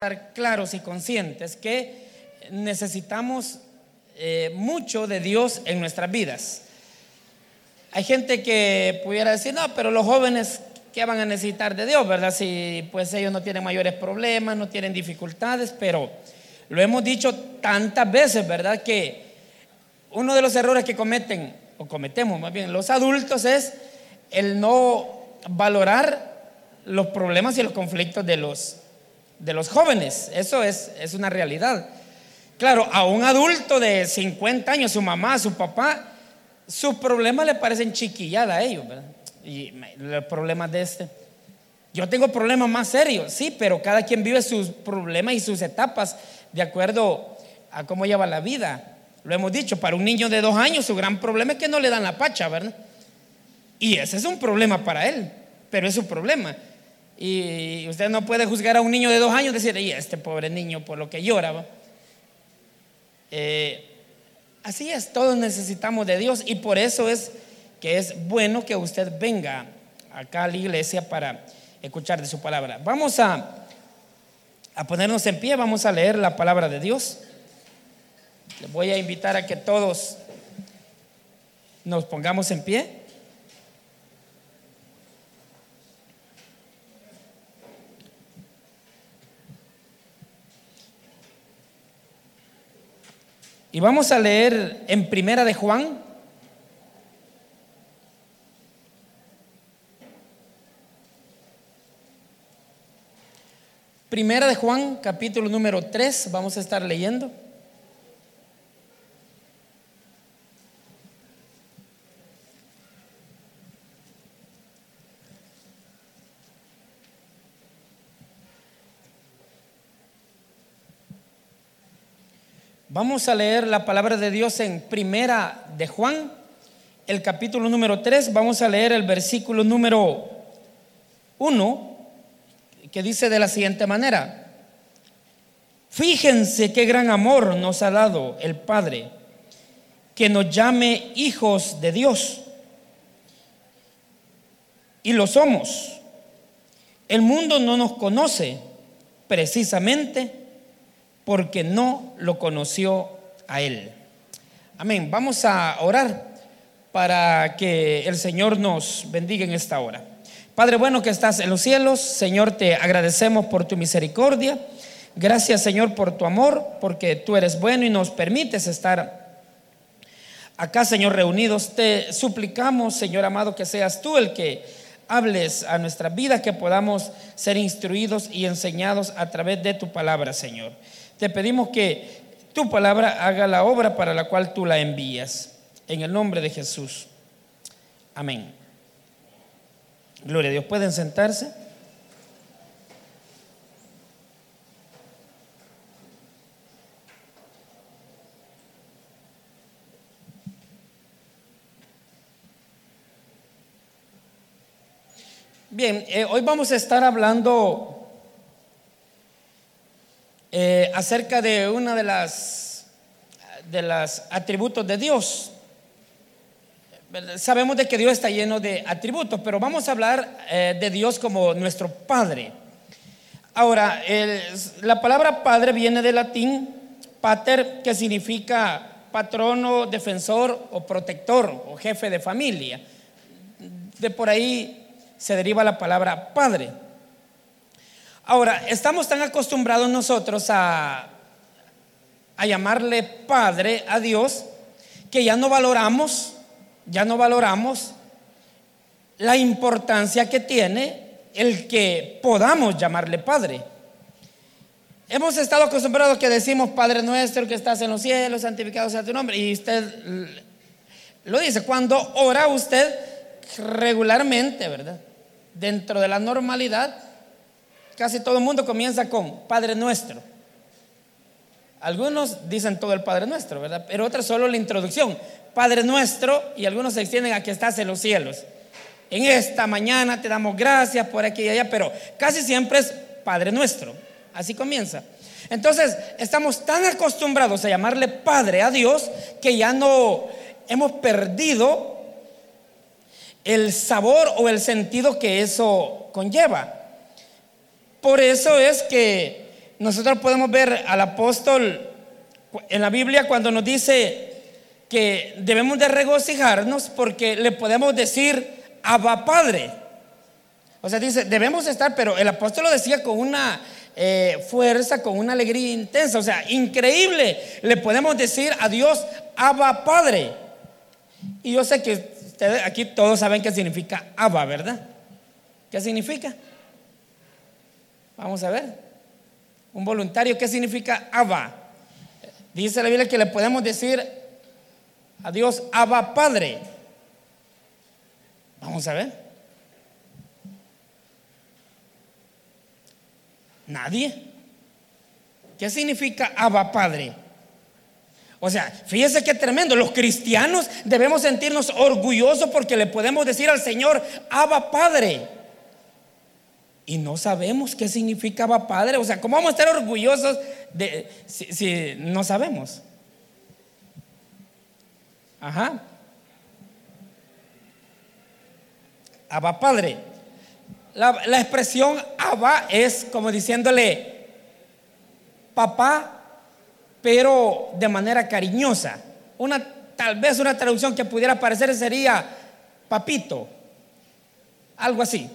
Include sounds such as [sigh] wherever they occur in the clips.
estar claros y conscientes que necesitamos eh, mucho de Dios en nuestras vidas. Hay gente que pudiera decir, no, pero los jóvenes, ¿qué van a necesitar de Dios, verdad? Si pues ellos no tienen mayores problemas, no tienen dificultades, pero lo hemos dicho tantas veces, ¿verdad? Que uno de los errores que cometen, o cometemos más bien los adultos, es el no valorar los problemas y los conflictos de los, de los jóvenes. Eso es, es una realidad. Claro, a un adulto de 50 años, su mamá, su papá, sus problemas le parecen chiquillada a ellos, ¿verdad? Y los problemas de este. Yo tengo problemas más serios, sí, pero cada quien vive sus problemas y sus etapas de acuerdo a cómo lleva la vida. Lo hemos dicho, para un niño de dos años su gran problema es que no le dan la pacha, ¿verdad? Y ese es un problema para él, pero es su problema. Y usted no puede juzgar a un niño de dos años y decir, y este pobre niño por lo que llora. Eh, así es, todos necesitamos de Dios y por eso es que es bueno que usted venga acá a la iglesia para escuchar de su palabra. Vamos a, a ponernos en pie, vamos a leer la palabra de Dios. Les voy a invitar a que todos nos pongamos en pie. Y vamos a leer en Primera de Juan. Primera de Juan, capítulo número 3, vamos a estar leyendo. Vamos a leer la palabra de Dios en Primera de Juan, el capítulo número 3. Vamos a leer el versículo número 1, que dice de la siguiente manera. Fíjense qué gran amor nos ha dado el Padre, que nos llame hijos de Dios. Y lo somos. El mundo no nos conoce precisamente porque no lo conoció a Él. Amén. Vamos a orar para que el Señor nos bendiga en esta hora. Padre bueno que estás en los cielos, Señor, te agradecemos por tu misericordia. Gracias, Señor, por tu amor, porque tú eres bueno y nos permites estar acá, Señor, reunidos. Te suplicamos, Señor amado, que seas tú el que hables a nuestra vida, que podamos ser instruidos y enseñados a través de tu palabra, Señor. Te pedimos que tu palabra haga la obra para la cual tú la envías. En el nombre de Jesús. Amén. Gloria a Dios. ¿Pueden sentarse? Bien, eh, hoy vamos a estar hablando eh, acerca de una de las de los atributos de Dios. Sabemos de que Dios está lleno de atributos, pero vamos a hablar eh, de Dios como nuestro Padre. Ahora, la palabra Padre viene del latín pater, que significa patrono, defensor o protector o jefe de familia. De por ahí se deriva la palabra Padre. Ahora, estamos tan acostumbrados nosotros a, a llamarle Padre a Dios que ya no valoramos, ya no valoramos la importancia que tiene el que podamos llamarle Padre. Hemos estado acostumbrados que decimos Padre nuestro que estás en los cielos, santificado sea tu nombre. Y usted lo dice, cuando ora usted regularmente, ¿verdad? Dentro de la normalidad, Casi todo el mundo comienza con Padre Nuestro. Algunos dicen todo el Padre Nuestro, ¿verdad? Pero otros solo la introducción. Padre Nuestro y algunos se extienden a que estás en los cielos. En esta mañana te damos gracias por aquí y allá, pero casi siempre es Padre Nuestro. Así comienza. Entonces, estamos tan acostumbrados a llamarle Padre a Dios que ya no hemos perdido el sabor o el sentido que eso conlleva. Por eso es que nosotros podemos ver al apóstol en la Biblia cuando nos dice que debemos de regocijarnos porque le podemos decir Abba Padre. O sea, dice, debemos estar, pero el apóstol lo decía con una eh, fuerza, con una alegría intensa, o sea, increíble. Le podemos decir a Dios Abba Padre. Y yo sé que ustedes aquí todos saben qué significa Abba, ¿verdad? ¿Qué significa? Vamos a ver. Un voluntario, ¿qué significa Abba? Dice la Biblia que le podemos decir a Dios Abba Padre. Vamos a ver. Nadie. ¿Qué significa Abba Padre? O sea, fíjese qué tremendo. Los cristianos debemos sentirnos orgullosos porque le podemos decir al Señor Abba Padre. Y no sabemos qué significa Abba Padre. O sea, ¿cómo vamos a estar orgullosos de, si, no sabemos? Ajá. Abba Padre. La, la, expresión Abba es como diciéndole papá, pero de manera cariñosa. Una, tal vez una traducción que pudiera parecer sería papito, algo así.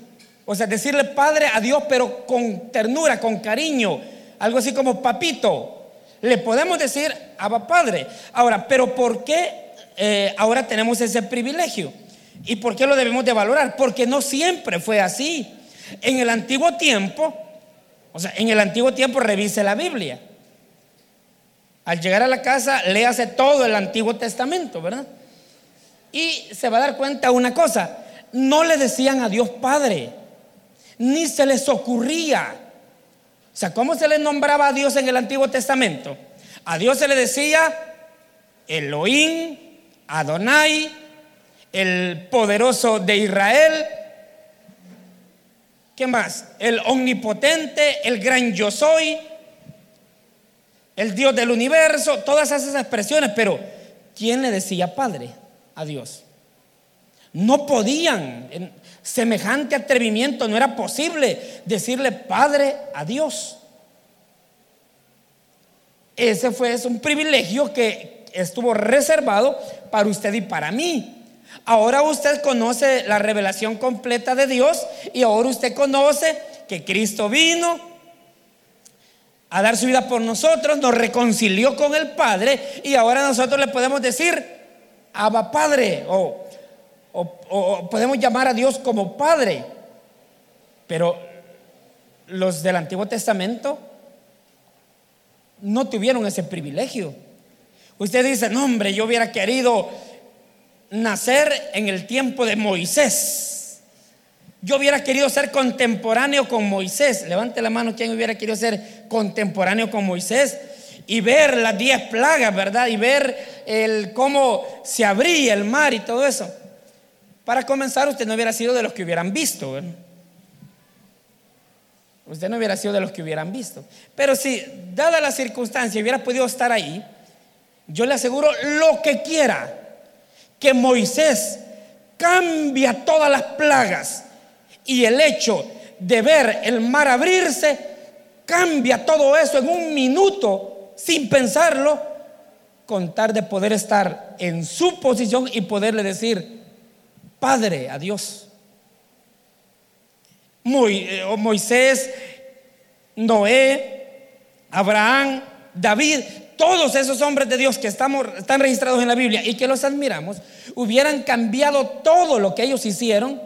O sea, decirle padre a Dios, pero con ternura, con cariño, algo así como papito. Le podemos decir Abba Padre. Ahora, pero ¿por qué eh, ahora tenemos ese privilegio? ¿Y por qué lo debemos de valorar? Porque no siempre fue así. En el antiguo tiempo, o sea, en el antiguo tiempo revise la Biblia. Al llegar a la casa, léase todo el Antiguo Testamento, ¿verdad? Y se va a dar cuenta una cosa, no le decían a Dios Padre, ni se les ocurría. O sea, ¿cómo se le nombraba a Dios en el Antiguo Testamento? A Dios se le decía Elohim, Adonai, el poderoso de Israel. ¿Qué más? El omnipotente, el gran yo soy, el Dios del universo, todas esas expresiones, pero ¿quién le decía Padre a Dios? No podían, semejante atrevimiento, no era posible decirle Padre a Dios. Ese fue un privilegio que estuvo reservado para usted y para mí. Ahora usted conoce la revelación completa de Dios y ahora usted conoce que Cristo vino a dar su vida por nosotros, nos reconcilió con el Padre y ahora nosotros le podemos decir, Abba Padre o o, podemos llamar a Dios como Padre, pero los del Antiguo Testamento no tuvieron ese privilegio. Usted dice, no hombre, yo hubiera querido nacer en el tiempo de Moisés. Yo hubiera querido ser contemporáneo con Moisés. Levante la mano quien hubiera querido ser contemporáneo con Moisés y ver las diez plagas, ¿verdad? Y ver el cómo se abría el mar y todo eso. Para comenzar, usted no hubiera sido de los que hubieran visto. Usted no hubiera sido de los que hubieran visto. Pero si, dada la circunstancia, hubiera podido estar ahí, yo le aseguro lo que quiera, que Moisés cambia todas las plagas y el hecho de ver el mar abrirse, cambia todo eso en un minuto sin pensarlo, contar de poder estar en su posición y poderle decir, Padre a Dios. Eh, Moisés, Noé, Abraham, David, todos esos hombres de Dios que estamos, están registrados en la Biblia y que los admiramos, hubieran cambiado todo lo que ellos hicieron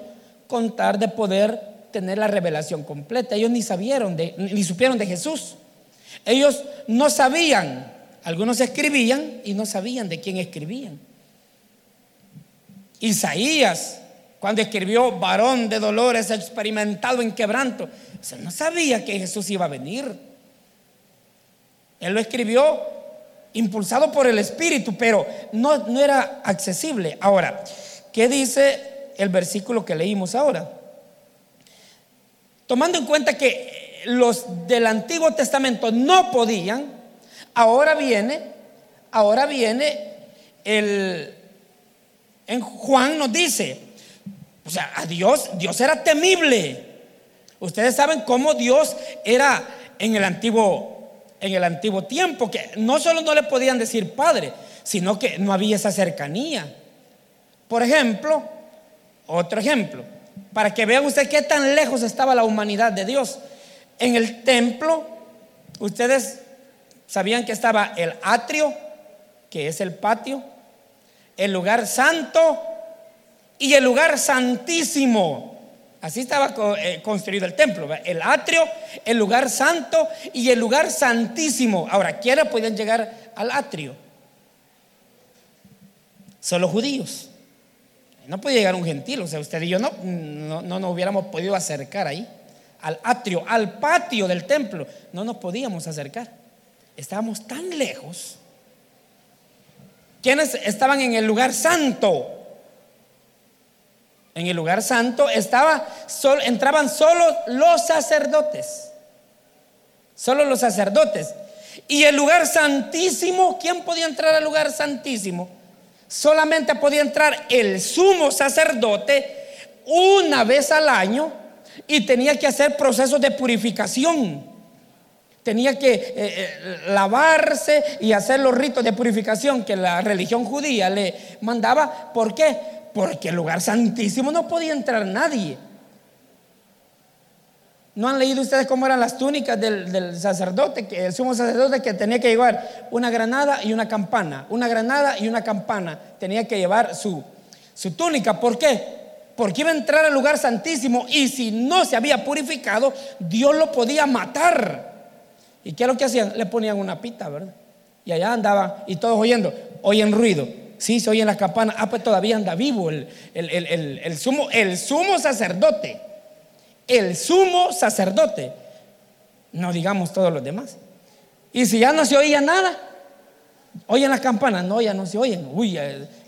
contar de poder tener la revelación completa. Ellos ni sabieron de, ni supieron de Jesús. Ellos no sabían, algunos escribían y no sabían de quién escribían. Isaías, cuando escribió varón de dolores, experimentado en quebranto, no sabía que Jesús iba a venir. Él lo escribió impulsado por el Espíritu, pero no, no era accesible. Ahora, ¿qué dice el versículo que leímos ahora? Tomando en cuenta que los del Antiguo Testamento no podían, ahora viene, ahora viene el, en Juan nos dice, o sea, a Dios, Dios era temible. Ustedes saben cómo Dios era en el Antiguo en el antiguo tiempo, que no solo no le podían decir padre, sino que no había esa cercanía. Por ejemplo, otro ejemplo, para que vean ustedes qué tan lejos estaba la humanidad de Dios. En el templo, ustedes sabían que estaba el atrio, que es el patio, el lugar santo y el lugar santísimo. Así estaba eh, construido el templo, el atrio, el lugar santo y el lugar santísimo. Ahora, ¿quiénes podían llegar al atrio? Solo judíos. No podía llegar un gentil, o sea, usted y yo no, no, no nos hubiéramos podido acercar ahí, al atrio, al patio del templo. No nos podíamos acercar. Estábamos tan lejos. ¿Quiénes estaban en el lugar santo? En el lugar santo estaba, entraban solo los sacerdotes. Solo los sacerdotes. Y el lugar santísimo, ¿quién podía entrar al lugar santísimo? Solamente podía entrar el sumo sacerdote una vez al año y tenía que hacer procesos de purificación. Tenía que eh, eh, lavarse y hacer los ritos de purificación que la religión judía le mandaba. ¿Por qué? porque el lugar santísimo no podía entrar nadie. ¿No han leído ustedes cómo eran las túnicas del, sacerdote, que el sumo sacerdote que tenía que llevar una granada y una campana, una granada y una campana, tenía que llevar su, su túnica. ¿Por qué? Porque iba a entrar al lugar santísimo y si no se había purificado, Dios lo podía matar. ¿Y qué es lo que hacían? Le ponían una pita, ¿verdad? Y allá andaban y todos oyendo, oyen ruido. Sí, se oyen las campanas. Ah, pues todavía anda vivo el, el, sumo, el sumo sacerdote. El sumo sacerdote. No digamos todos los demás. Y si ya no se oía nada, oyen las campanas. No, ya no se oyen. Uy,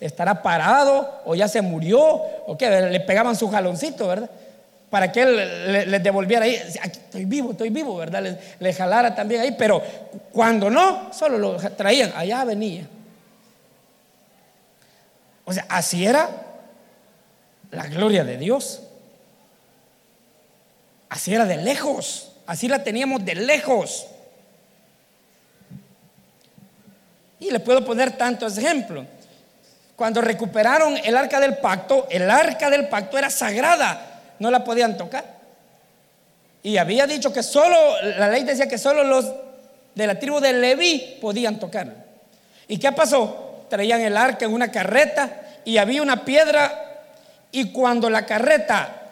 estará parado o ya se murió o qué. Le pegaban su jaloncito, ¿verdad? Para que él les devolviera ahí. estoy vivo, estoy vivo, ¿verdad? Le, jalara también ahí. Pero cuando no, solo lo traían. Allá venía. O sea, así era la gloria de Dios. Así era de lejos. Así la teníamos de lejos. Y le puedo poner tantos ejemplos. Cuando recuperaron el arca del pacto, el arca del pacto era sagrada, no la podían tocar. Y había dicho que solo, la ley decía que solo los de la tribu de Leví podían tocarla. ¿Y qué pasó? traían el arca en una carreta y había una piedra y cuando la carreta,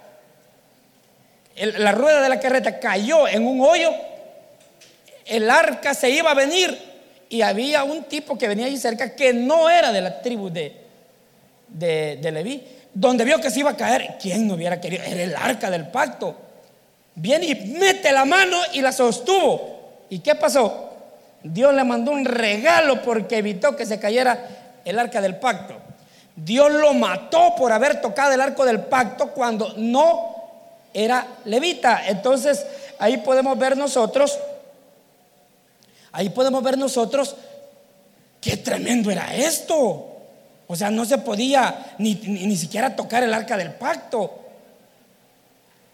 la rueda de la carreta cayó en un hoyo, el arca se iba a venir y había un tipo que venía ahí cerca que no era de la tribu de Leví, donde vio que se iba a caer. ¿Quién no hubiera querido? Era el arca del pacto. Viene y mete la mano y la sostuvo. ¿Y qué pasó? Dios le mandó un regalo porque evitó que se cayera el arca del pacto. Dios lo mató por haber tocado el arco del pacto cuando no era levita. Entonces ahí podemos ver nosotros, ahí podemos ver nosotros qué tremendo era esto. O sea, no se podía ni, siquiera tocar el arca del pacto.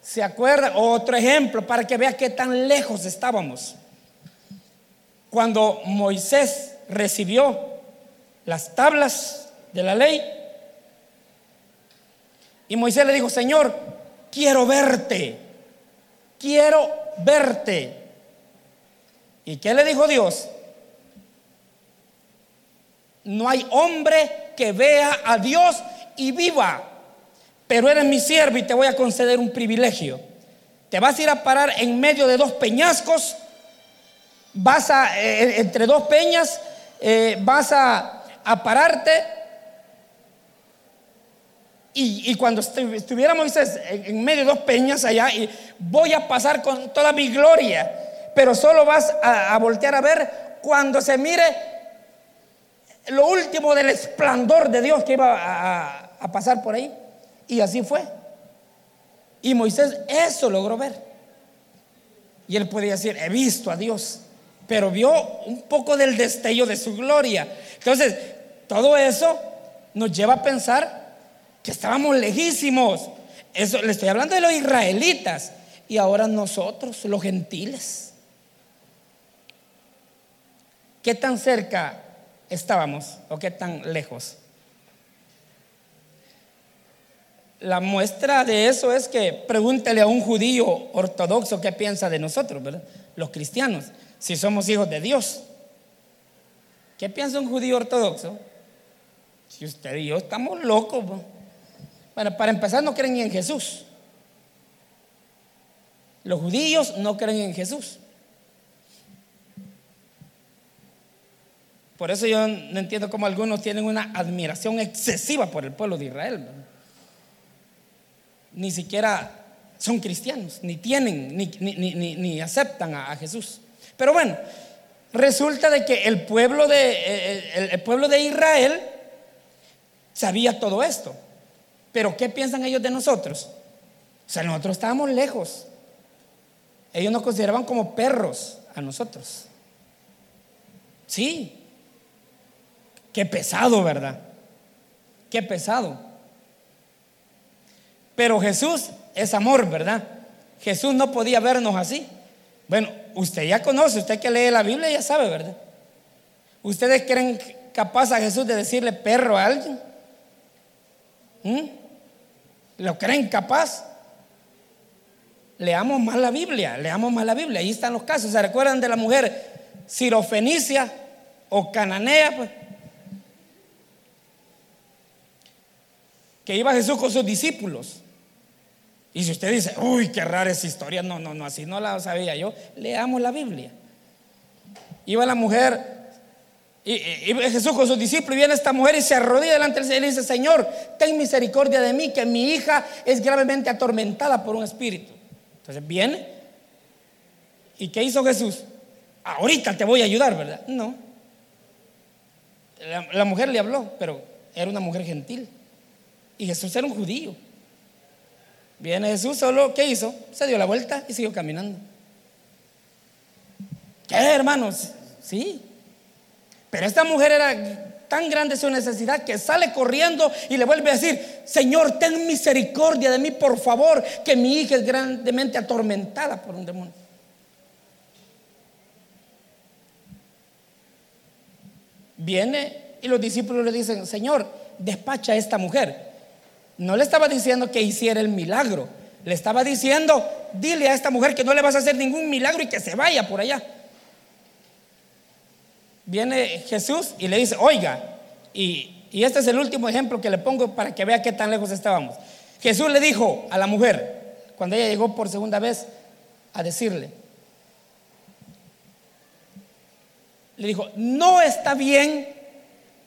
¿Se acuerda? Otro ejemplo para que vea qué tan lejos estábamos cuando Moisés recibió las tablas de la ley, y Moisés le dijo, Señor, quiero verte, quiero verte. ¿Y qué le dijo Dios? No hay hombre que vea a Dios y viva, pero eres mi siervo y te voy a conceder un privilegio. Te vas a ir a parar en medio de dos peñascos vas a, eh, entre dos peñas, eh, vas a, pararte. Y, cuando estuviéramos Moisés en, medio de dos peñas allá, y voy a pasar con toda mi gloria, pero solo vas a, voltear a ver cuando se mire lo último del esplendor de Dios que iba a, a pasar por ahí. Y así fue. Y Moisés eso logró ver. Y él podía decir, he visto a Dios pero vio un poco del destello de su gloria. Entonces, todo eso nos lleva a pensar que estábamos lejísimos. Eso le estoy hablando de los israelitas y ahora nosotros, los gentiles. ¿Qué tan cerca estábamos o qué tan lejos? La muestra de eso es que pregúntele a un judío ortodoxo qué piensa de nosotros, ¿verdad? Los cristianos, si somos hijos de Dios. ¿Qué piensa un judío ortodoxo? Si usted y yo estamos locos. Bueno, para empezar no creen en Jesús. Los judíos no creen en Jesús. Por eso yo no entiendo cómo algunos tienen una admiración excesiva por el pueblo de Israel. Ni siquiera son cristianos, ni tienen, ni, aceptan a, Jesús. Pero bueno, resulta de que el pueblo de, eh, el pueblo de Israel sabía todo esto. Pero ¿qué piensan ellos de nosotros? O sea, nosotros estábamos lejos. Ellos nos consideraban como perros a nosotros. Sí. Qué pesado, ¿verdad? Qué pesado. Pero Jesús es amor, ¿verdad? Jesús no podía vernos así. Bueno, usted ya conoce, usted que lee la Biblia ya sabe, ¿verdad? ¿Ustedes creen capaz a Jesús de decirle perro a alguien? ¿Mm? ¿Lo creen capaz? Leamos más la Biblia, leamos más la Biblia. Ahí están los casos. ¿Se recuerdan de la mujer sirofenicia o cananea? Pues? Que iba Jesús con sus discípulos. Y si usted dice, uy, qué rara esa historia, no, no, no, así no la sabía yo, leamos la Biblia. Iba la mujer, y, Jesús con sus discípulos, y viene esta mujer y se arrodilla delante del Señor y dice, Señor, ten misericordia de mí, que mi hija es gravemente atormentada por un espíritu. Entonces viene. ¿Y qué hizo Jesús? Ahorita te voy a ayudar, ¿verdad? No. La, mujer le habló, pero era una mujer gentil. Y Jesús era un judío. Viene Jesús, solo, ¿qué hizo? Se dio la vuelta y siguió caminando. ¿Qué, hermanos? Sí. Pero esta mujer era tan grande su necesidad que sale corriendo y le vuelve a decir, Señor, ten misericordia de mí, por favor, que mi hija es grandemente atormentada por un demonio. Viene y los discípulos le dicen, Señor, despacha a esta mujer. No le estaba diciendo que hiciera el milagro, le estaba diciendo, dile a esta mujer que no le vas a hacer ningún milagro y que se vaya por allá viene Jesús y le dice, oiga, y, este es el último ejemplo que le pongo para que vea qué tan lejos estábamos. Jesús le dijo a la mujer, cuando ella llegó por segunda vez a decirle, le dijo, no está bien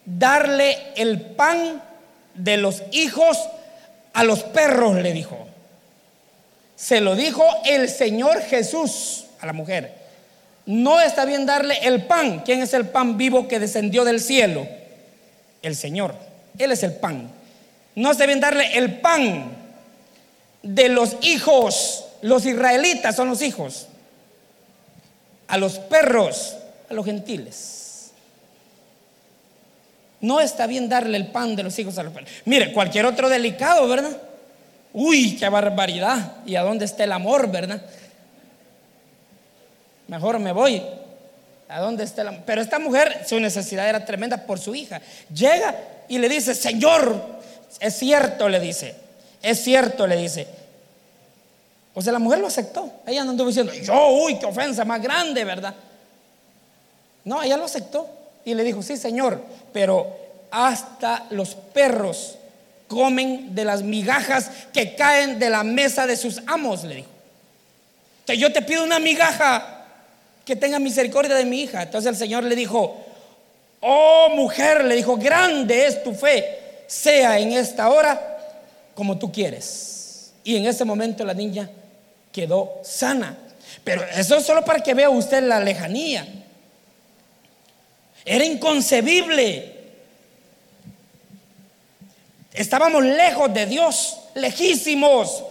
darle el pan de los hijos a los perros, le dijo. Se lo dijo el Señor Jesús a la mujer. No está bien darle el pan. ¿Quién es el pan vivo que descendió del cielo? El Señor. Él es el pan. No está bien darle el pan de los hijos. Los israelitas son los hijos. A los perros, a los gentiles. No está bien darle el pan de los hijos a los perros. Mire, cualquier otro delicado, ¿verdad? Uy, qué barbaridad. ¿Y a dónde está el amor, verdad? mejor me voy. ¿A dónde está la Pero esta mujer, su necesidad era tremenda por su hija. Llega y le dice, Señor, es cierto, le dice, es cierto, le dice. O sea, la mujer lo aceptó. Ella no anduvo diciendo, yo, uy, qué ofensa más grande, ¿verdad? No, ella lo aceptó y le dijo, sí, Señor, pero hasta los perros comen de las migajas que caen de la mesa de sus amos, le dijo. Que yo te pido una migaja que tenga misericordia de mi hija. Entonces el Señor le dijo, oh mujer, le dijo, grande es tu fe, sea en esta hora como tú quieres. Y en ese momento la niña quedó sana. Pero eso es solo para que vea usted la lejanía. Era inconcebible. Estábamos lejos de Dios, lejísimos.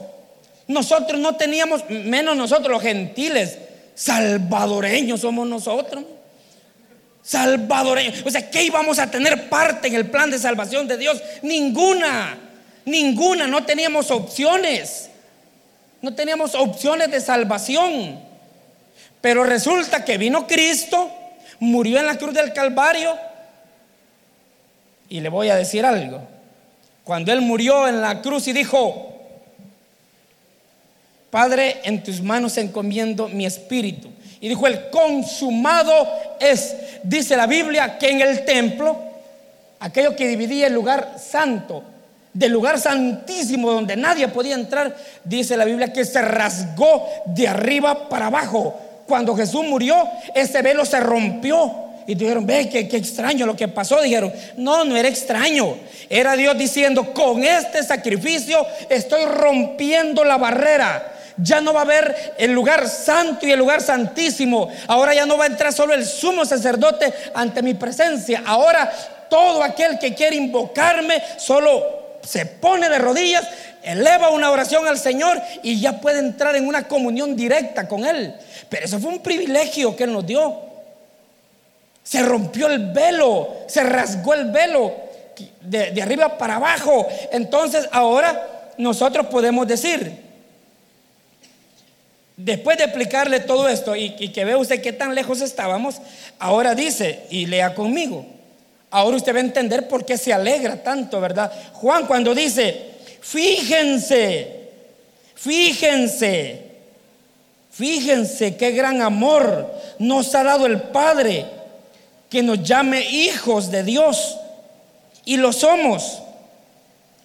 Nosotros no teníamos, menos nosotros los gentiles, Salvadoreños somos nosotros. Salvadoreños. O sea, ¿qué íbamos a tener parte en el plan de salvación de Dios? Ninguna. Ninguna. No teníamos opciones. No teníamos opciones de salvación. Pero resulta que vino Cristo, murió en la cruz del Calvario. Y le voy a decir algo. Cuando Él murió en la cruz y dijo, Padre, en tus manos encomiendo mi espíritu. Y dijo, el consumado es, dice la Biblia, que en el templo, aquello que dividía el lugar santo del lugar santísimo donde nadie podía entrar, dice la Biblia que se rasgó de arriba para abajo. Cuando Jesús murió, ese velo se rompió. Y dijeron, ve, qué, qué extraño lo que pasó. Dijeron, no, no era extraño. Era Dios diciendo, con este sacrificio estoy rompiendo la barrera. Ya no va a haber el lugar santo y el lugar santísimo. Ahora ya no va a entrar solo el sumo sacerdote ante mi presencia. Ahora todo aquel que quiere invocarme solo se pone de rodillas, eleva una oración al Señor y ya puede entrar en una comunión directa con Él. Pero eso fue un privilegio que Él nos dio. Se rompió el velo, se rasgó el velo de, arriba para abajo. Entonces ahora nosotros podemos decir, Después de explicarle todo esto y, que vea usted qué tan lejos estábamos, ahora dice, y lea conmigo, Ahora usted va a entender por qué se alegra tanto, ¿verdad? Juan cuando dice, fíjense, fíjense, fíjense qué gran amor nos ha dado el Padre que nos llame hijos de Dios. Y lo somos.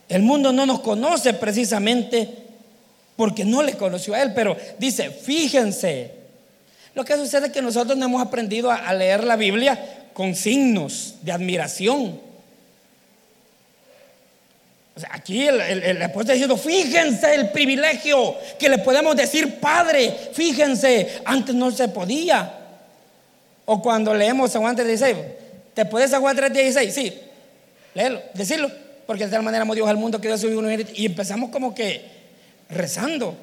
El mundo no nos conoce precisamente porque no le conoció a Él, pero dice, fíjense. Lo que sucede es que nosotros no hemos aprendido a, leer la Biblia con signos de admiración. Aquí el, el, el diciendo, fíjense el privilegio que le podemos decir Padre, fíjense, antes no se podía. O cuando leemos San Juan 3.16, ¿te puedes San Juan 3.16? Sí, léelo, decirlo, porque de tal manera amó Dios al mundo que Dios subió un y empezamos como que rezando.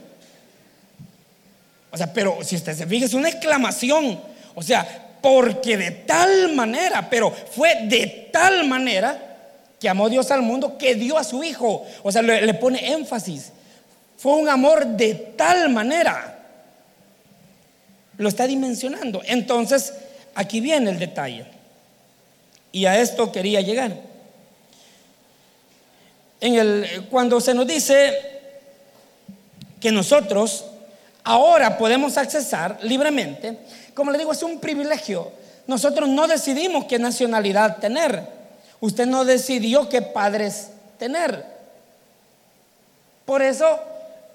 O sea, pero si usted se fija, es una exclamación. O sea, porque de tal manera, pero fue de tal manera que amó Dios al mundo que dio a su Hijo. O sea, le, pone énfasis. Fue un amor de tal manera. Lo está dimensionando. Entonces, aquí viene el detalle. Y a esto quería llegar. En el, cuando se nos dice que nosotros ahora podemos accesar libremente, como le digo, es un privilegio. Nosotros no decidimos qué nacionalidad tener. Usted no decidió qué padres tener. Por eso,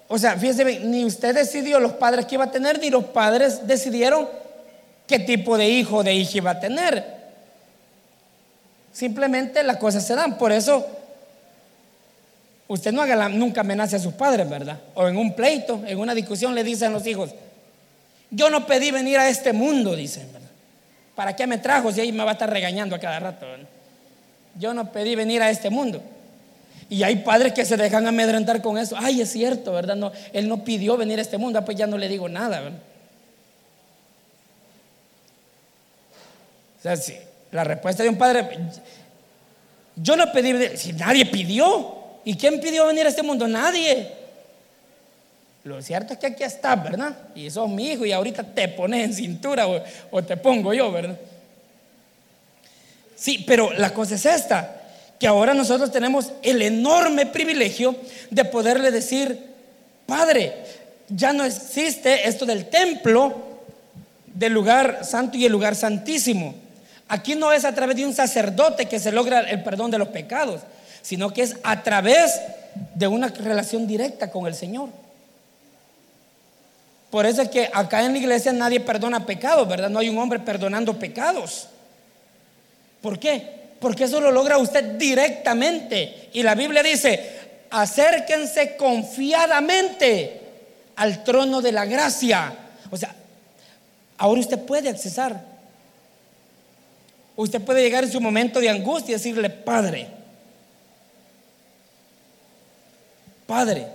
o sea, fíjese bien, ni usted decidió los padres que iba a tener, ni los padres decidieron qué tipo de hijo o de hija iba a tener. Simplemente las cosas se dan. Por eso, usted no haga nunca amenace a sus padres, ¿verdad? O en un pleito, en una discusión le dicen los hijos, yo no pedí venir a este mundo, dicen. ¿Para qué me trajo si ahí me va a estar regañando a cada rato? Yo no pedí venir a este mundo. Y hay padres que se dejan amedrentar con eso. Ay, es cierto, ¿verdad? No, él no pidió venir a este mundo, ah, pues ya no le digo nada. ¿verdad? O sea, si la respuesta de un padre, yo no pedí si nadie pidió. ¿Y quién pidió venir a este mundo? Nadie. Lo cierto es que aquí estás, ¿verdad? Y sos mi hijo y ahorita te pones en cintura o, te pongo yo, ¿verdad? Sí, pero la cosa es esta, que ahora nosotros tenemos el enorme privilegio de poderle decir, Padre, ya no existe esto del templo, del lugar santo y el lugar santísimo. Aquí no es a través de un sacerdote que se logra el perdón de los pecados, sino que es a través de una relación directa con el Señor. Por eso es que acá en la iglesia nadie perdona pecados, ¿verdad? No hay un hombre perdonando pecados. ¿Por qué? Porque eso lo logra usted directamente. Y la Biblia dice, acérquense confiadamente al trono de la gracia. O sea, ahora usted puede accesar. Usted puede llegar en su momento de angustia y decirle, Padre, Padre,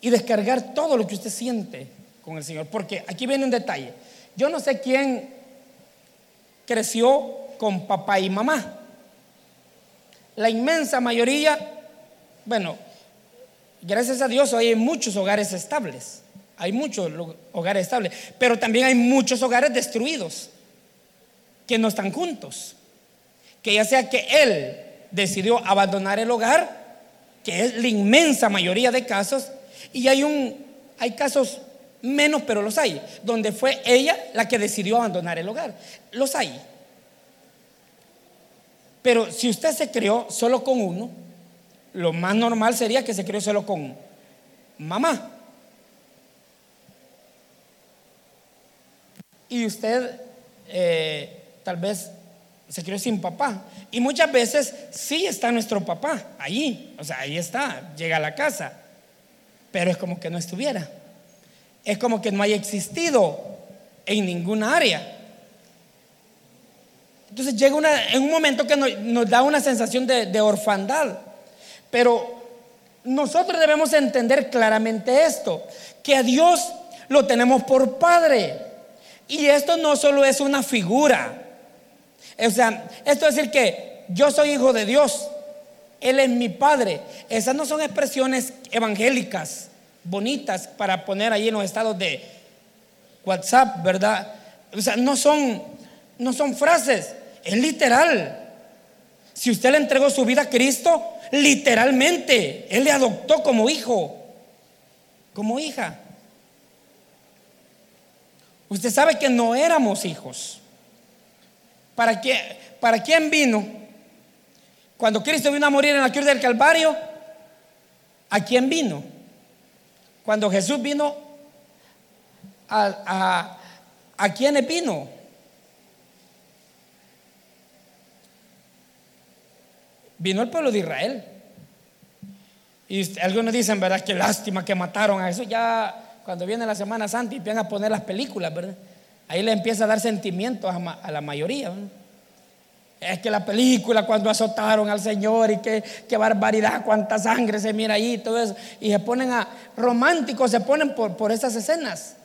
y descargar todo lo que usted siente con el Señor. Porque aquí viene un detalle. Yo no sé quién creció con papá y mamá. La inmensa mayoría, bueno, gracias a Dios hay muchos hogares estables. Hay muchos hogares estables, pero también hay muchos hogares destruidos que no están juntos. Que ya sea que él decidió abandonar el hogar, que es la inmensa mayoría de casos, y hay un hay casos menos, pero los hay, donde fue ella la que decidió abandonar el hogar. Los hay. Pero si usted se crió solo con uno, lo más normal sería que se crió solo con mamá. Y usted eh, tal vez se crió sin papá. Y muchas veces sí está nuestro papá ahí. O sea, ahí está, llega a la casa. Pero es como que no estuviera. Es como que no haya existido en ninguna área. Entonces llega en un momento que nos, da una sensación de, orfandad. Pero nosotros debemos entender claramente esto, que a Dios lo tenemos por Padre. Y esto no solo es una figura. O sea, esto es decir que yo soy hijo de Dios, Él es mi Padre. Esas no son expresiones evangélicas bonitas para poner ahí en los estados de WhatsApp, ¿verdad? O sea, no son, no son frases, es literal. Si usted le entregó su vida a Cristo, literalmente, Él le adoptó como hijo, como hija. Usted sabe que no éramos hijos. ¿Para, qué, ¿Para quién vino? Cuando Cristo vino a morir en la cruz del Calvario, ¿a quién vino? Cuando Jesús vino, ¿a, a, a quiénes vino? Vino el pueblo de Israel. Y algunos dicen, ¿verdad? Qué lástima que mataron a Jesús. Ya cuando viene la Semana Santa y empiezan a poner las películas, ¿verdad? Ahí le empieza a dar sentimientos a, la mayoría. Es que la película cuando azotaron al Señor y qué, qué barbaridad, cuánta sangre se mira ahí, todo eso. Y se ponen a románticos, se ponen por, por esas escenas.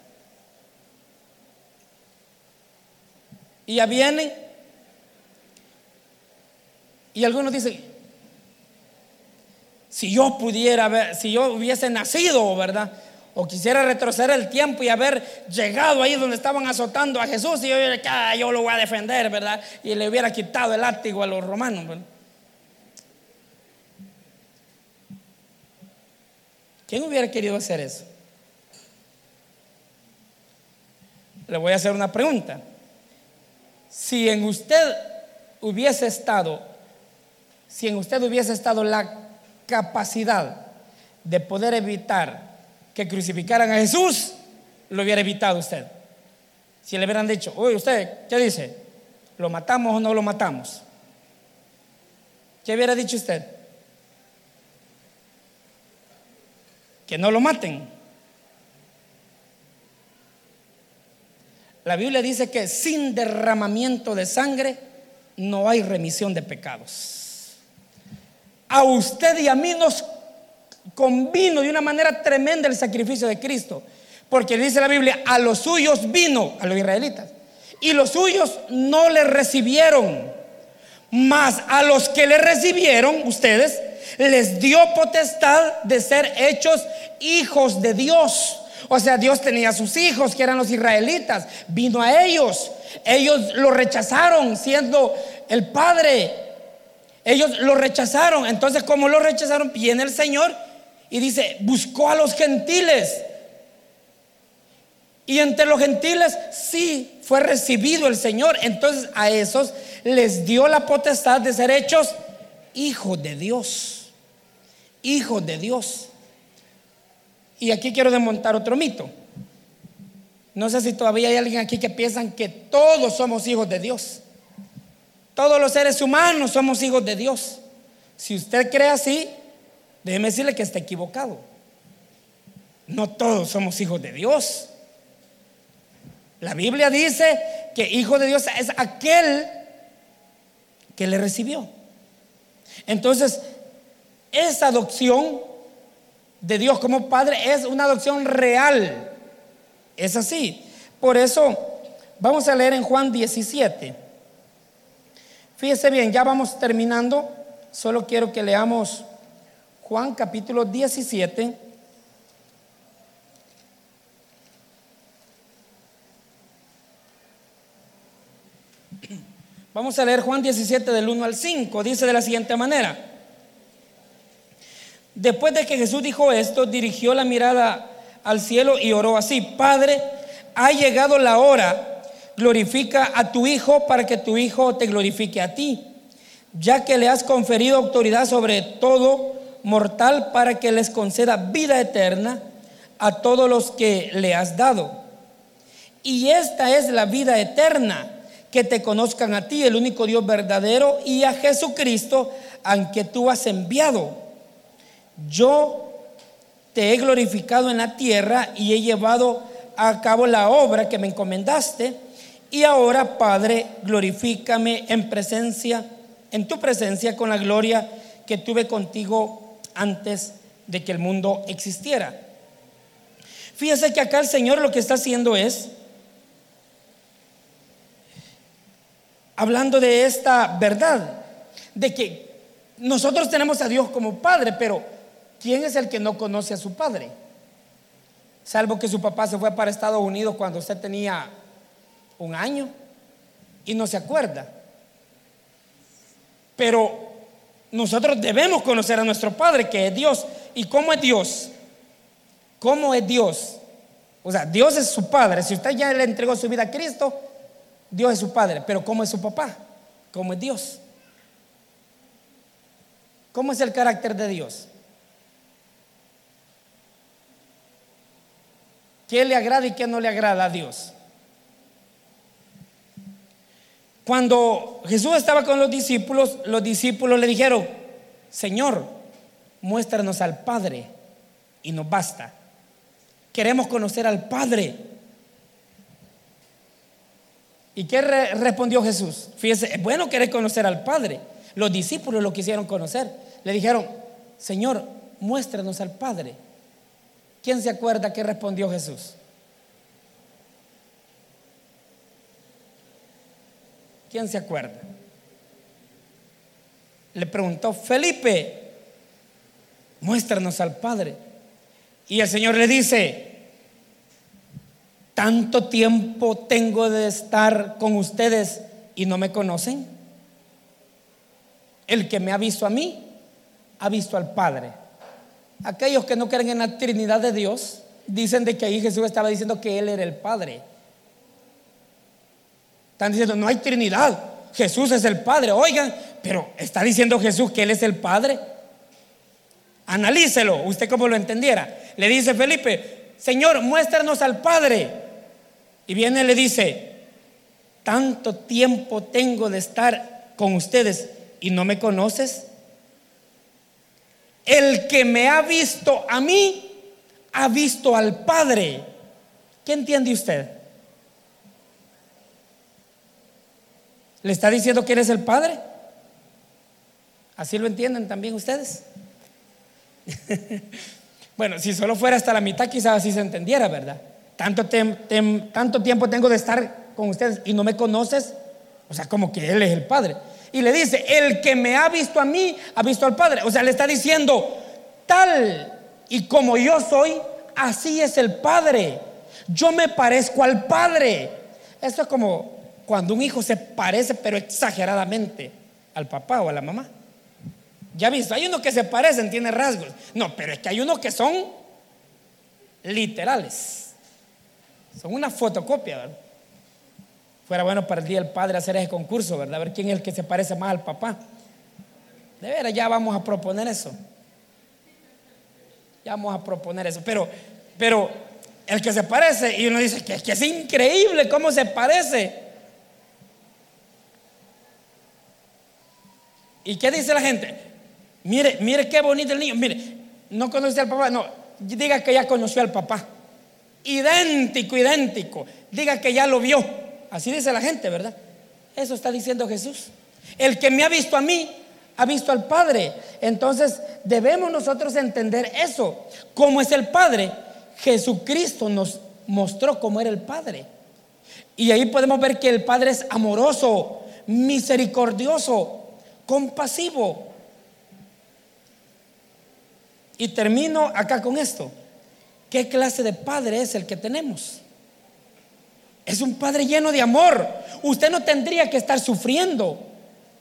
Y ya vienen y algunos dicen, si yo pudiera ver, si yo hubiese nacido, ¿verdad? O quisiera retroceder el tiempo y haber llegado ahí donde estaban azotando a Jesús y yo, ah, yo lo voy a defender, ¿verdad? Y le hubiera quitado el látigo a los romanos. ¿Quién hubiera querido hacer eso? Le voy a hacer una pregunta. Si en usted hubiese estado si en usted hubiese estado la capacidad de poder evitar que crucificaran a Jesús, lo hubiera evitado usted. Si le hubieran dicho, oye, usted, ¿qué dice? ¿Lo matamos o no lo matamos? ¿Qué hubiera dicho usted? Que no lo maten. La Biblia dice que sin derramamiento de sangre no hay remisión de pecados a usted y a mí nos convino de una manera tremenda el sacrificio de Cristo. Porque dice la Biblia, a los suyos vino, a los israelitas, y los suyos no le recibieron. Mas a los que le recibieron, ustedes, les dio potestad de ser hechos hijos de Dios. O sea, Dios tenía sus hijos, que eran los israelitas. Vino a ellos. Ellos lo rechazaron siendo el Padre ellos lo rechazaron. Entonces, como lo rechazaron, viene el Señor y dice, buscó a los gentiles. Y entre los gentiles sí fue recibido el Señor. Entonces a esos les dio la potestad de ser hechos hijos de Dios. Hijos de Dios. Y aquí quiero desmontar otro mito. No sé si todavía hay alguien aquí que piensan que todos somos hijos de Dios. Todos los seres humanos somos hijos de Dios. Si usted cree así, déjeme decirle que está equivocado. No todos somos hijos de Dios. La Biblia dice que hijo de Dios es aquel que le recibió. Entonces, esa adopción de Dios como Padre es una adopción real. Es así. Por eso, vamos a leer en Juan 17. Fíjese bien, ya vamos terminando. Solo quiero que leamos Juan capítulo 17. Vamos a leer Juan 17 del 1 al 5. Dice de la siguiente manera. Después de que Jesús dijo esto, dirigió la mirada al cielo y oró así. Padre, ha llegado la hora. Glorifica a tu Hijo para que tu Hijo te glorifique a ti, ya que le has conferido autoridad sobre todo mortal para que les conceda vida eterna a todos los que le has dado. Y esta es la vida eterna, que te conozcan a ti, el único Dios verdadero, y a Jesucristo, aunque tú has enviado. Yo te he glorificado en la tierra y he llevado a cabo la obra que me encomendaste. Y ahora, Padre, glorifícame en presencia, en tu presencia con la gloria que tuve contigo antes de que el mundo existiera. Fíjese que acá el Señor lo que está haciendo es hablando de esta verdad, de que nosotros tenemos a Dios como Padre, pero ¿quién es el que no conoce a su Padre? Salvo que su papá se fue para Estados Unidos cuando usted tenía un año y no se acuerda. Pero nosotros debemos conocer a nuestro Padre, que es Dios. ¿Y cómo es Dios? ¿Cómo es Dios? O sea, Dios es su Padre. Si usted ya le entregó su vida a Cristo, Dios es su Padre. Pero ¿cómo es su papá? ¿Cómo es Dios? ¿Cómo es el carácter de Dios? ¿Qué le agrada y qué no le agrada a Dios? Cuando Jesús estaba con los discípulos, los discípulos le dijeron, Señor, muéstranos al Padre y nos basta. Queremos conocer al Padre. ¿Y qué respondió Jesús? Fíjese, es bueno querer conocer al Padre. Los discípulos lo quisieron conocer. Le dijeron, Señor, muéstranos al Padre. ¿Quién se acuerda qué respondió Jesús? ¿Quién se acuerda? Le preguntó Felipe, muéstranos al Padre. Y el Señor le dice, tanto tiempo tengo de estar con ustedes y no me conocen. El que me ha visto a mí, ha visto al Padre. Aquellos que no creen en la Trinidad de Dios dicen de que ahí Jesús estaba diciendo que Él era el Padre. Están diciendo, no hay Trinidad, Jesús es el Padre. Oigan, pero está diciendo Jesús que Él es el Padre. Analícelo, usted como lo entendiera. Le dice Felipe, Señor, muéstranos al Padre. Y viene y le dice, tanto tiempo tengo de estar con ustedes y no me conoces. El que me ha visto a mí, ha visto al Padre. ¿Qué entiende usted? ¿Le está diciendo que eres el Padre? ¿Así lo entienden también ustedes? [laughs] bueno, si solo fuera hasta la mitad, quizás así se entendiera, ¿verdad? Tanto, tanto tiempo tengo de estar con ustedes y no me conoces. O sea, como que Él es el Padre y le dice, el que me ha visto a mí, ha visto al Padre. O sea, le está diciendo, tal y como yo soy, así es el Padre. Yo me parezco al Padre. Eso es como cuando un hijo se parece, pero exageradamente, al papá o a la mamá. Ya visto, hay unos que se parecen, tiene rasgos. No, pero es que hay unos que son literales. Son una fotocopia, ¿verdad? Fuera bueno para el Día del Padre hacer ese concurso, ¿verdad? A ver quién es el que se parece más al papá. De veras, ya vamos a proponer eso. Ya vamos a proponer eso. Pero, pero el que se parece, y uno dice que, que es increíble cómo se parece. ¿Y qué dice la gente? Mire, mire qué bonito el niño. Mire, no conoce al papá, no, diga que ya conoció al papá. Idéntico, idéntico. Diga que ya lo vio. Así dice la gente, ¿verdad? Eso está diciendo Jesús. El que me ha visto a mí, ha visto al Padre. Entonces debemos nosotros entender eso. ¿Cómo es el Padre? Jesucristo nos mostró cómo era el Padre. Y ahí podemos ver que el Padre es amoroso, misericordioso, compasivo. Y termino acá con esto. ¿Qué clase de Padre es el que tenemos? Es un padre lleno de amor, usted no tendría que estar sufriendo,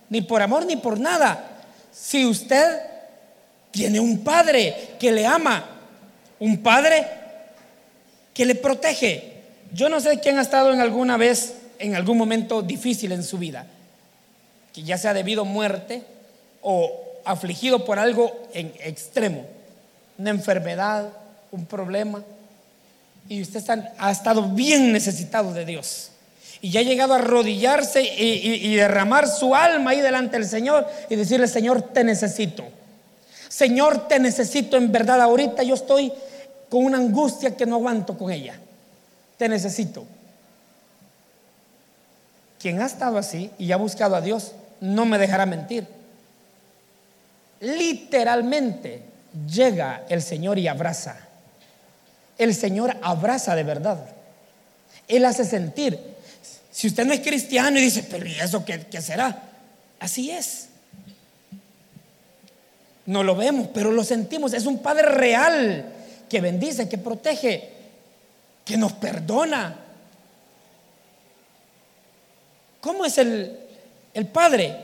ni por amor ni por nada, si usted tiene un padre que le ama, un padre que le protege. Yo no sé quién ha estado en alguna vez, en algún momento difícil en su vida, que ya sea debido a muerte o afligido por algo en extremo, una enfermedad, un problema, y usted ha estado bien necesitado de Dios. Y ya ha llegado a arrodillarse y, derramar su alma ahí delante del Señor y decirle, Señor, te necesito. Señor, te necesito en verdad. Ahorita yo estoy con una angustia que no aguanto con ella. Te necesito. Quien ha estado así y ha buscado a Dios no me dejará mentir. Literalmente llega el Señor y abraza. El Señor abraza de verdad. Él hace sentir. Si usted no es cristiano y dice, pero ¿y eso qué, qué será? Así es. No lo vemos, pero lo sentimos. Es un Padre real que bendice, que protege, que nos perdona. ¿Cómo es el, el Padre?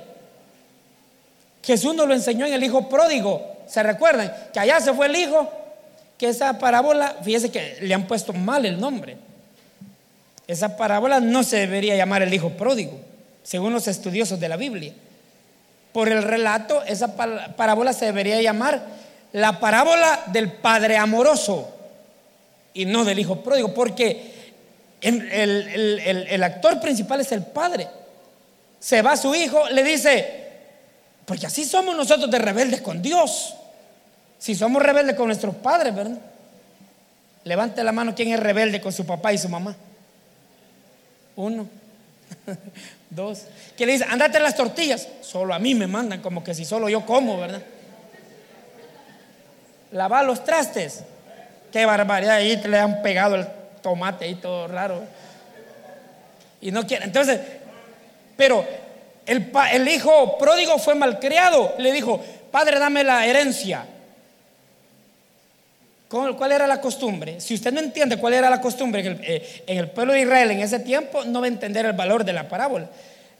Jesús nos lo enseñó en el Hijo Pródigo. ¿Se recuerdan? Que allá se fue el Hijo, que esa parábola, fíjese que le han puesto mal el nombre. Esa parábola no se debería llamar el Hijo Pródigo, según los estudiosos de la Biblia por el relato, esa parábola se debería llamar la parábola del padre amoroso y no del hijo pródigo, porque el, actor principal es el padre. Se va su hijo, le dice, porque así somos nosotros de rebeldes con Dios. Si somos rebeldes con nuestros padres, ¿verdad? Levante la mano quien es rebelde con su papá y su mamá. Uno. [laughs] Dos. Que le dice, andate las tortillas. Solo a mí me mandan, como que si solo yo como, ¿verdad? Lavar los trastes. Qué barbaridad. Ahí le han pegado el tomate y todo raro. Y no quiere. Entonces, pero el, el hijo pródigo fue malcriado. Le dijo, padre, dame la herencia. ¿Cuál era la costumbre? Si usted no entiende cuál era la costumbre eh, en el, pueblo de Israel en ese tiempo, no va a entender el valor de la parábola.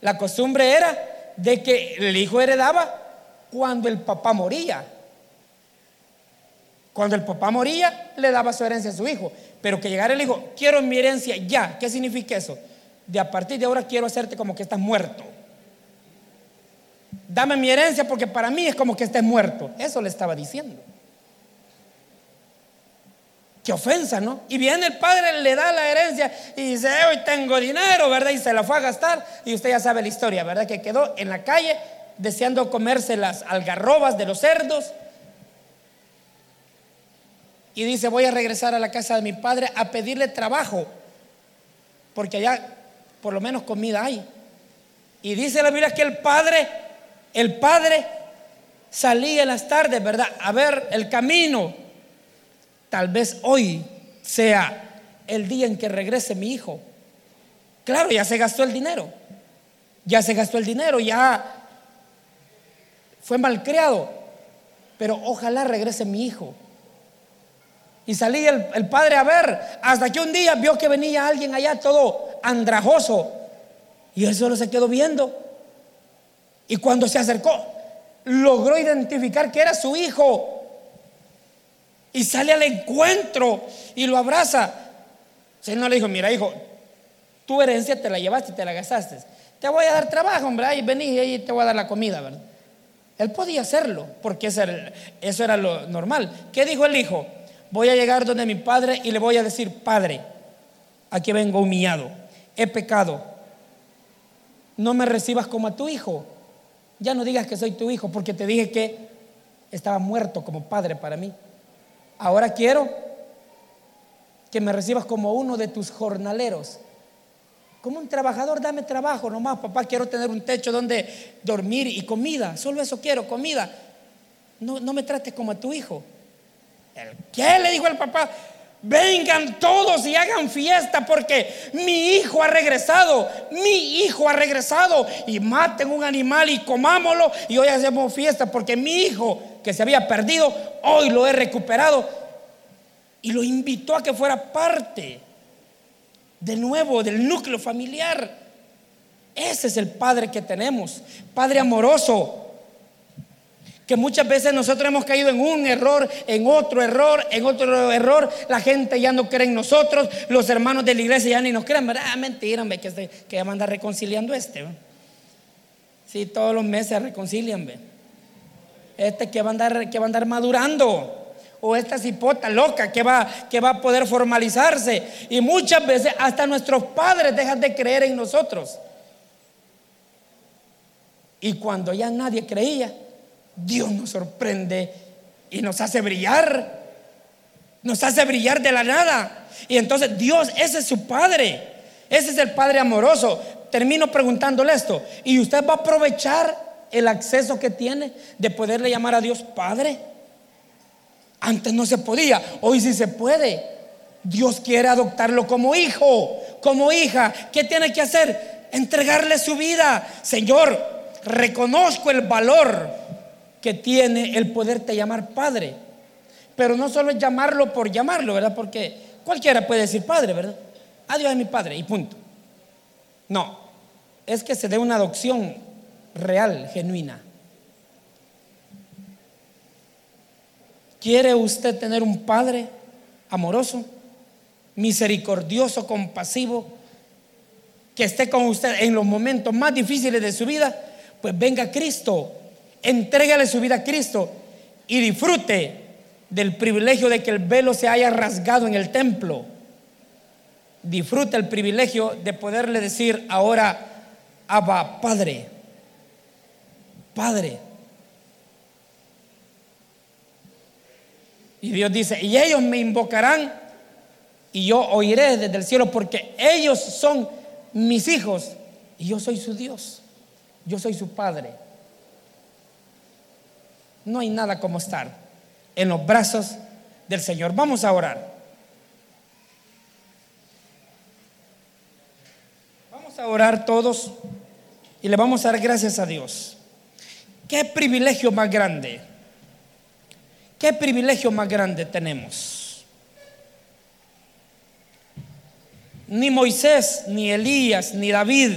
La costumbre era de que el hijo heredaba cuando el papá moría. Cuando el papá moría, le daba su herencia a su hijo. Pero que llegara el hijo, quiero mi herencia ya. ¿Qué significa eso? De a partir de ahora quiero hacerte como que estás muerto. Dame mi herencia porque para mí es como que estés muerto. Eso le estaba diciendo. Qué ofensa, ¿no? Y viene el padre, le da la herencia y dice, hoy tengo dinero, ¿verdad? Y se la fue a gastar. Y usted ya sabe la historia, ¿verdad? Que quedó en la calle deseando comerse las algarrobas de los cerdos. Y dice, voy a regresar a la casa de mi padre a pedirle trabajo, porque allá por lo menos comida hay. Y dice la Biblia que el padre, el padre salía en las tardes, ¿verdad? A ver el camino Tal vez hoy sea el día en que regrese mi hijo. Claro, ya se gastó el dinero. Ya se gastó el dinero, ya fue malcriado. Pero ojalá regrese mi hijo. Y salí el, padre a ver, hasta que un día vio que venía alguien allá todo andrajoso. Y él solo se quedó viendo. Y cuando se acercó, logró identificar que era su hijo y sale al encuentro y lo abraza. El no le dijo, mira hijo, tu herencia te la llevaste y te la gastaste. Te voy a dar trabajo, hombre, ahí vení y te voy a dar la comida, ¿verdad? Él podía hacerlo, porque eso era lo normal. ¿Qué dijo el hijo? Voy a llegar donde mi padre y le voy a decir, padre, aquí vengo humillado, he pecado, no me recibas como a tu hijo. Ya no digas que soy tu hijo, porque te dije que estaba muerto como padre para mí. Ahora quiero que me recibas como uno de tus jornaleros. Como un trabajador, dame trabajo nomás, papá, quiero tener un techo donde dormir y comida. Solo eso quiero, comida. No, no me trates como a tu hijo. ¿El qué? Le dijo el papá. Vengan todos y hagan fiesta porque mi hijo ha regresado, mi hijo ha regresado y maten un animal y comámoslo y hoy hacemos fiesta porque mi hijo que se había perdido, hoy lo he recuperado y lo invitó a que fuera parte de nuevo del núcleo familiar. Ese es el Padre que tenemos, Padre amoroso. Que muchas veces nosotros hemos caído en un error, en otro error, en otro error. La gente ya no cree en nosotros, los hermanos de la iglesia ya ni nos creen. ¿verdad? Ah, mentira, que, este, que ya van a andar reconciliando este. Sí, todos los meses se reconcilian. ¿ve? Este que va, a andar, que va a andar madurando. O esta cipota loca que va, que va a poder formalizarse. Y muchas veces hasta nuestros padres dejan de creer en nosotros. Y cuando ya nadie creía, Dios nos sorprende y nos hace brillar. Nos hace brillar de la nada. Y entonces Dios, ese es su Padre. Ese es el Padre amoroso. Termino preguntándole esto. ¿Y usted va a aprovechar el acceso que tiene de poderle llamar a Dios Padre? Antes no se podía, hoy sí se puede. Dios quiere adoptarlo como hijo, como hija. ¿Qué tiene que hacer? Entregarle su vida. Señor, reconozco el valor que tiene el poderte llamar padre. Pero no solo es llamarlo por llamarlo, ¿verdad? Porque cualquiera puede decir padre, ¿verdad? Adiós es mi padre y punto. No, es que se dé una adopción real, genuina. ¿Quiere usted tener un padre amoroso, misericordioso, compasivo, que esté con usted en los momentos más difíciles de su vida? Pues venga Cristo, entrégale su vida a Cristo y disfrute del privilegio de que el velo se haya rasgado en el templo. Disfrute el privilegio de poderle decir ahora, Abba, Padre, Padre. Y Dios dice, y ellos me invocarán y yo oiré desde el cielo porque ellos son mis hijos y yo soy su Dios, yo soy su Padre. No hay nada como estar en los brazos del Señor. Vamos a orar. Vamos a orar todos y le vamos a dar gracias a Dios. Qué privilegio más grande. Qué privilegio más grande tenemos. Ni Moisés, ni Elías, ni David,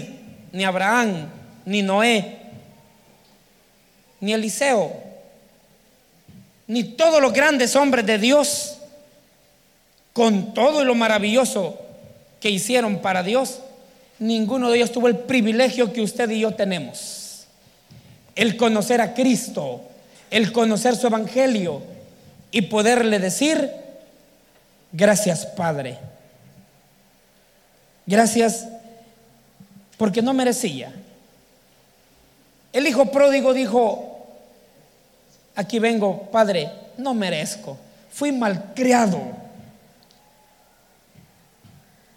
ni Abraham, ni Noé, ni Eliseo ni todos los grandes hombres de Dios, con todo lo maravilloso que hicieron para Dios, ninguno de ellos tuvo el privilegio que usted y yo tenemos. El conocer a Cristo, el conocer su evangelio y poderle decir, gracias Padre. Gracias porque no merecía. El hijo pródigo dijo, Aquí vengo, Padre, no merezco. Fui malcriado.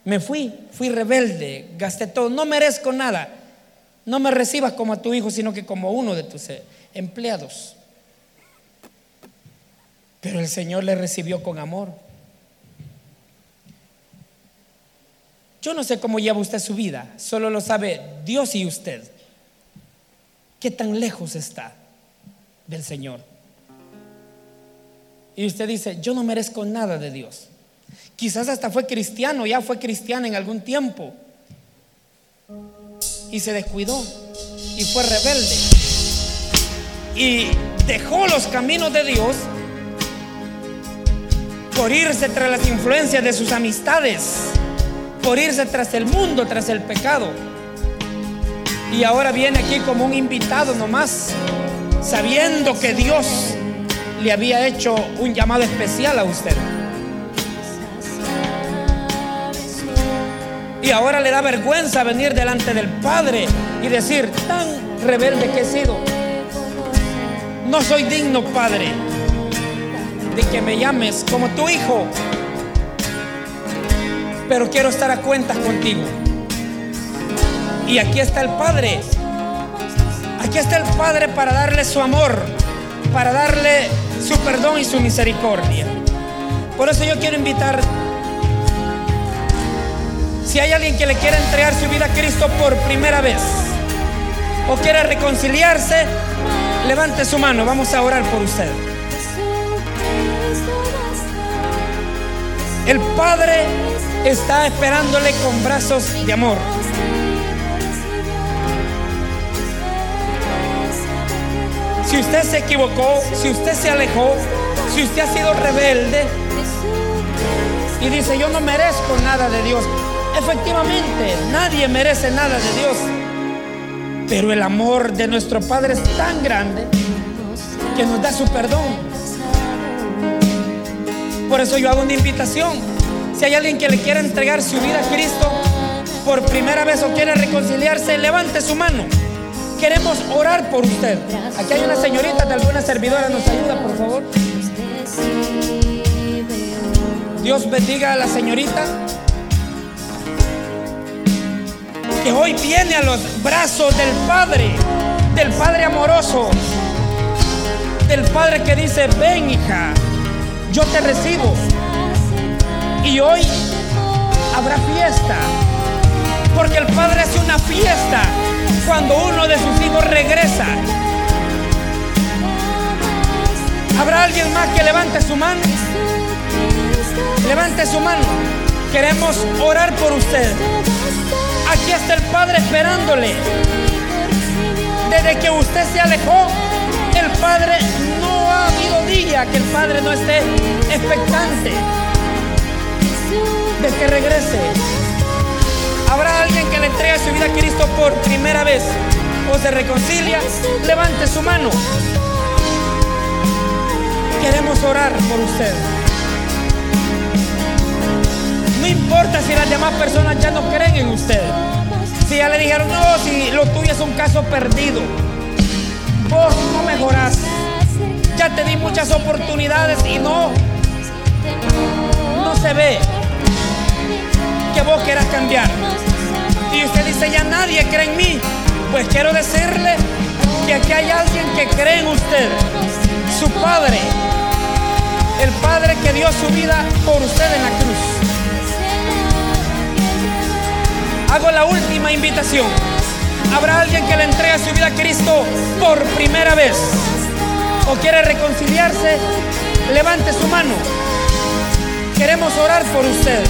Me fui, fui rebelde, gasté todo, no merezco nada. No me recibas como a tu hijo, sino que como uno de tus eh, empleados. Pero el Señor le recibió con amor. Yo no sé cómo lleva usted su vida, solo lo sabe Dios y usted. ¿Qué tan lejos está del Señor? Y usted dice, yo no merezco nada de Dios. Quizás hasta fue cristiano, ya fue cristiano en algún tiempo. Y se descuidó y fue rebelde. Y dejó los caminos de Dios por irse tras las influencias de sus amistades, por irse tras el mundo, tras el pecado. Y ahora viene aquí como un invitado nomás, sabiendo que Dios le había hecho un llamado especial a usted. Y ahora le da vergüenza venir delante del Padre y decir, tan rebelde que he sido. No soy digno, Padre, de que me llames como tu hijo. Pero quiero estar a cuentas contigo. Y aquí está el Padre. Aquí está el Padre para darle su amor, para darle su perdón y su misericordia. Por eso yo quiero invitar, si hay alguien que le quiera entregar su vida a Cristo por primera vez o quiere reconciliarse, levante su mano, vamos a orar por usted. El Padre está esperándole con brazos de amor. Si usted se equivocó, si usted se alejó, si usted ha sido rebelde y dice, yo no merezco nada de Dios. Efectivamente, nadie merece nada de Dios. Pero el amor de nuestro Padre es tan grande que nos da su perdón. Por eso yo hago una invitación. Si hay alguien que le quiera entregar su vida a Cristo por primera vez o quiere reconciliarse, levante su mano. Queremos orar por usted. Aquí hay una señorita de alguna servidora, nos ayuda, por favor. Dios bendiga a la señorita que hoy viene a los brazos del Padre, del Padre amoroso, del Padre que dice, ven hija, yo te recibo. Y hoy habrá fiesta, porque el Padre hace una fiesta cuando uno de sus hijos regresa. ¿Habrá alguien más que levante su mano? Levante su mano. Queremos orar por usted. Aquí está el Padre esperándole. Desde que usted se alejó, el Padre no ha habido día que el Padre no esté expectante de que regrese. Habrá alguien que le entregue su vida a Cristo por primera vez o se reconcilia. Levante su mano. Queremos orar por usted. No importa si las demás personas ya no creen en usted. Si ya le dijeron, no, si lo tuyo es un caso perdido. Vos no mejorás. Ya te di muchas oportunidades y no, no se ve que vos quieras cambiar. Y usted dice, ya nadie cree en mí. Pues quiero decirle que aquí hay alguien que cree en usted. Su Padre. El Padre que dio su vida por usted en la cruz. Hago la última invitación. Habrá alguien que le entregue su vida a Cristo por primera vez o quiere reconciliarse. Levante su mano. Queremos orar por usted.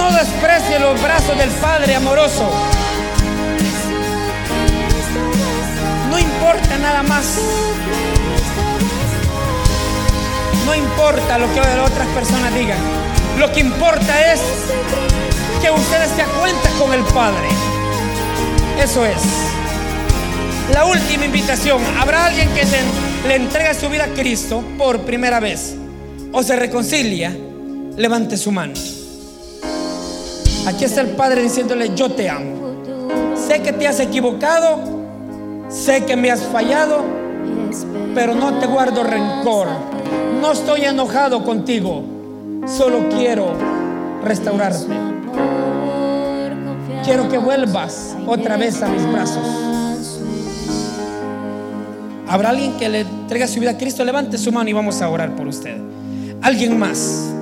No desprecie los brazos del Padre amoroso. No importa nada más. No importa lo que otras personas digan. Lo que importa es que ustedes se cuenta con el Padre. Eso es. La última invitación. ¿Habrá alguien que le entrega su vida a Cristo por primera vez o se reconcilia? Levante su mano. Aquí está el Padre diciéndole, yo te amo. Sé que te has equivocado, sé que me has fallado, pero no te guardo rencor. No estoy enojado contigo, solo quiero restaurarte. Quiero que vuelvas otra vez a mis brazos. ¿Habrá alguien que le entregue su vida a Cristo? Levante su mano y vamos a orar por usted. ¿Alguien más?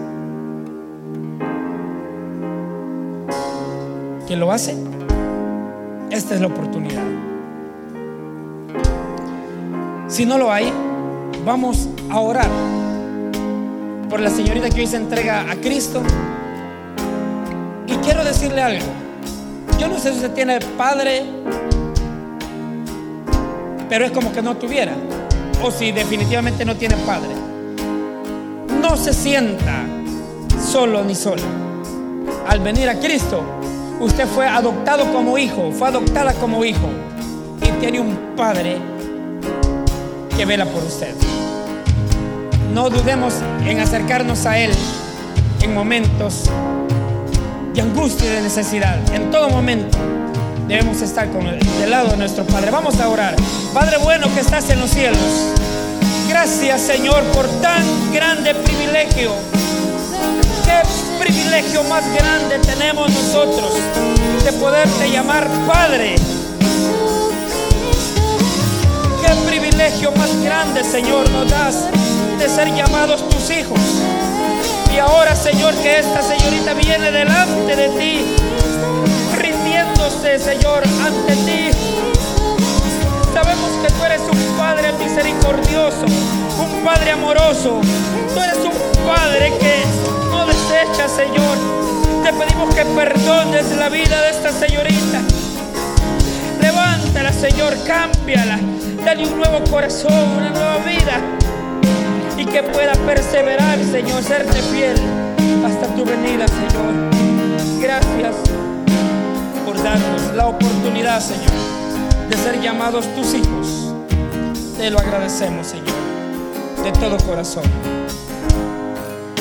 ¿Que lo hace? Esta es la oportunidad. Si no lo hay, vamos a orar por la señorita que hoy se entrega a Cristo. Y quiero decirle algo. Yo no sé si usted tiene padre, pero es como que no tuviera. O si definitivamente no tiene padre. No se sienta solo ni sola. Al venir a Cristo, usted fue adoptado como hijo, fue adoptada como hijo. Y tiene un padre que vela por usted. No dudemos en acercarnos a Él en momentos angustia y de necesidad. En todo momento debemos estar con el, del lado de nuestro Padre. Vamos a orar. Padre bueno que estás en los cielos. Gracias Señor por tan grande privilegio. Privilegio más grande tenemos nosotros de poderte llamar Padre. Qué privilegio más grande Señor nos das de ser llamados tus hijos. Y ahora, Señor, que esta señorita viene delante de ti, rindiéndose, Señor, ante ti. Sabemos que tú eres un Padre misericordioso, un Padre amoroso. Tú eres un Padre que Señor. Te pedimos que perdones la vida de esta señorita. Levántala, Señor, cámbiala. Dale un nuevo corazón, una nueva vida. Y que pueda perseverar, Señor, serte fiel hasta tu venida, Señor. Gracias por darnos la oportunidad, Señor, de ser llamados tus hijos. Te lo agradecemos, Señor, de todo corazón.